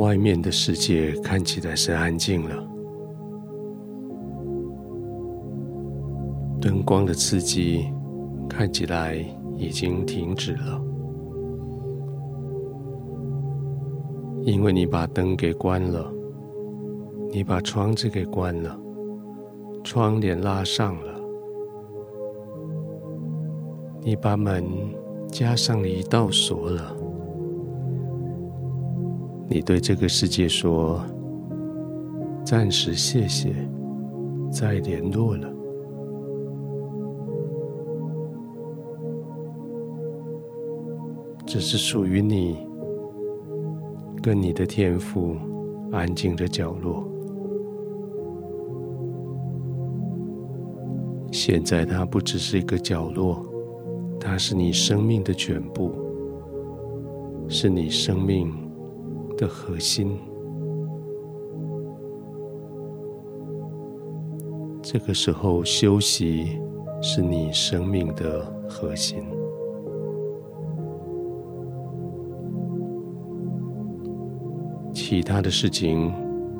外面的世界看起来是安静了，灯光的刺激看起来已经停止了，因为你把灯给关了，你把窗子给关了，窗帘拉上了，你把门加上了一道锁了。你对这个世界说：“暂时谢谢，再联络了。”这是属于你跟你的天赋安静的角落。现在它不只是一个角落，它是你生命的全部，是你生命的核心，这个时候休息是你生命的核心。其他的事情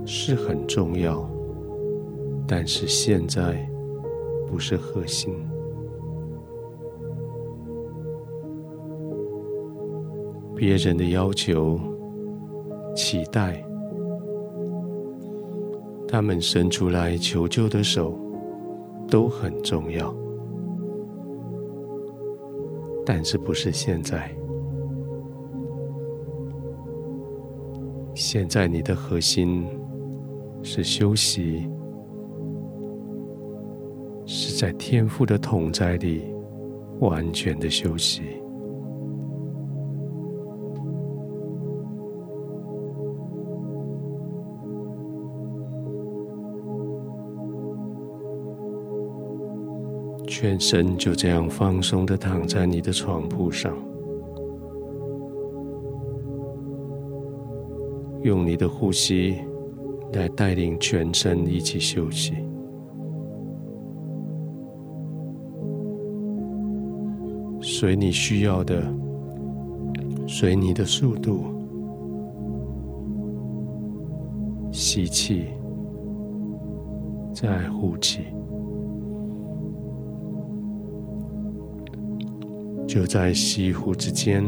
是很重要，但是现在不是核心。别人的要求。期待，他们伸出来求救的手都很重要，但是不是现在。现在你的核心是休息，是在天父的同在里完全的休息。全身就这样放松的躺在你的床铺上，用你的呼吸来带领全身一起休息，随你需要的，随你的速度，吸气，再呼气。就在吸呼之间，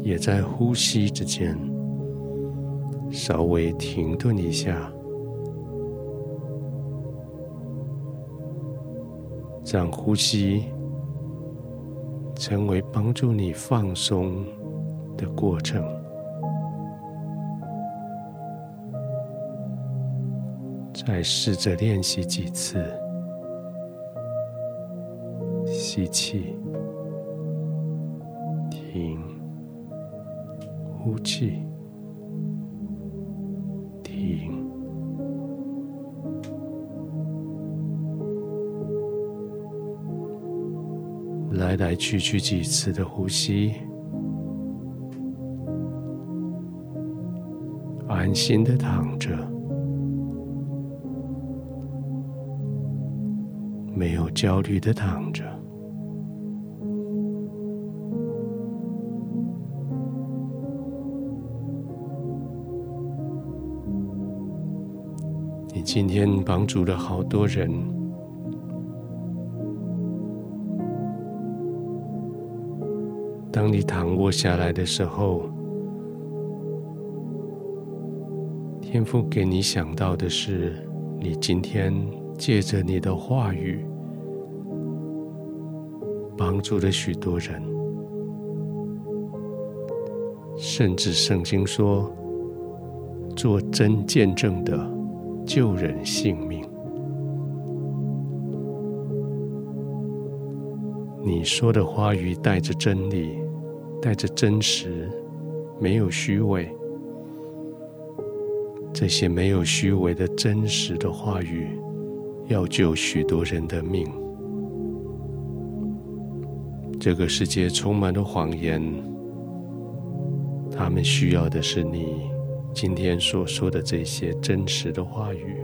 也在呼吸之间，稍微停顿一下，让呼吸成为帮助你放松的过程。再试着练习几次。吸气，停，呼气，停，来来去去几次的呼吸，安心的躺着，没有焦虑的躺着。你今天帮助了好多人。当你躺卧下来的时候，天父给你想到的是，你今天借着你的话语，帮助了许多人，甚至圣经说，做真见证的。救人性命，你说的话语带着真理，带着真实，没有虚伪。这些没有虚伪的真实的话语，要救许多人的命。这个世界充满了谎言，他们需要的是你。今天所说的这些真实的话语，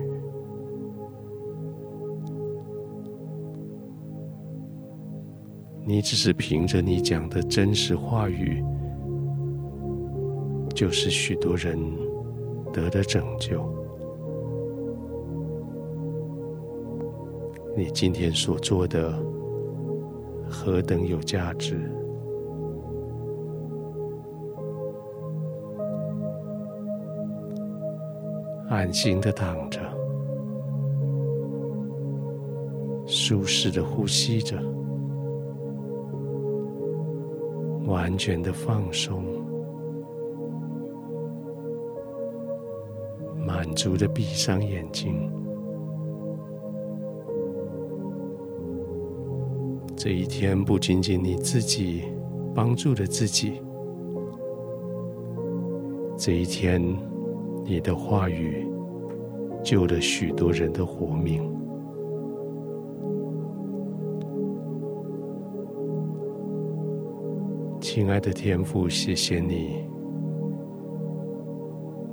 你只是凭着你讲的真实话语，就是许多人得的拯救。你今天所做的何等有价值！安心的躺着，舒适的呼吸着，完全的放松，满足的闭上眼睛。这一天不仅仅你自己帮助了自己，这一天你的话语救了许多人的活命。亲爱的天父，谢谢你，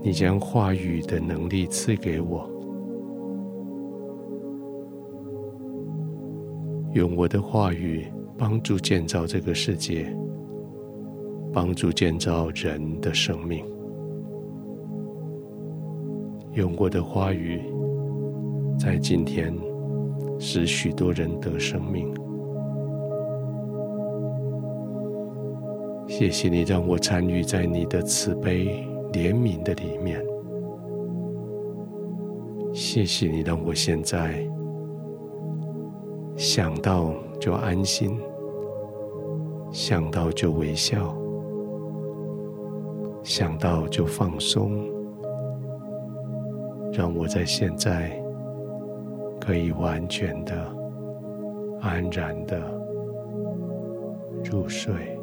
你将话语的能力赐给我。用我的话语帮助建造这个世界，帮助建造人的生命。用过的话语，在今天使许多人得生命。谢谢你让我参与在你的慈悲怜悯的里面。谢谢你让我现在。想到就安心，想到就微笑，想到就放松，让我在现在可以完全的、安然的入睡。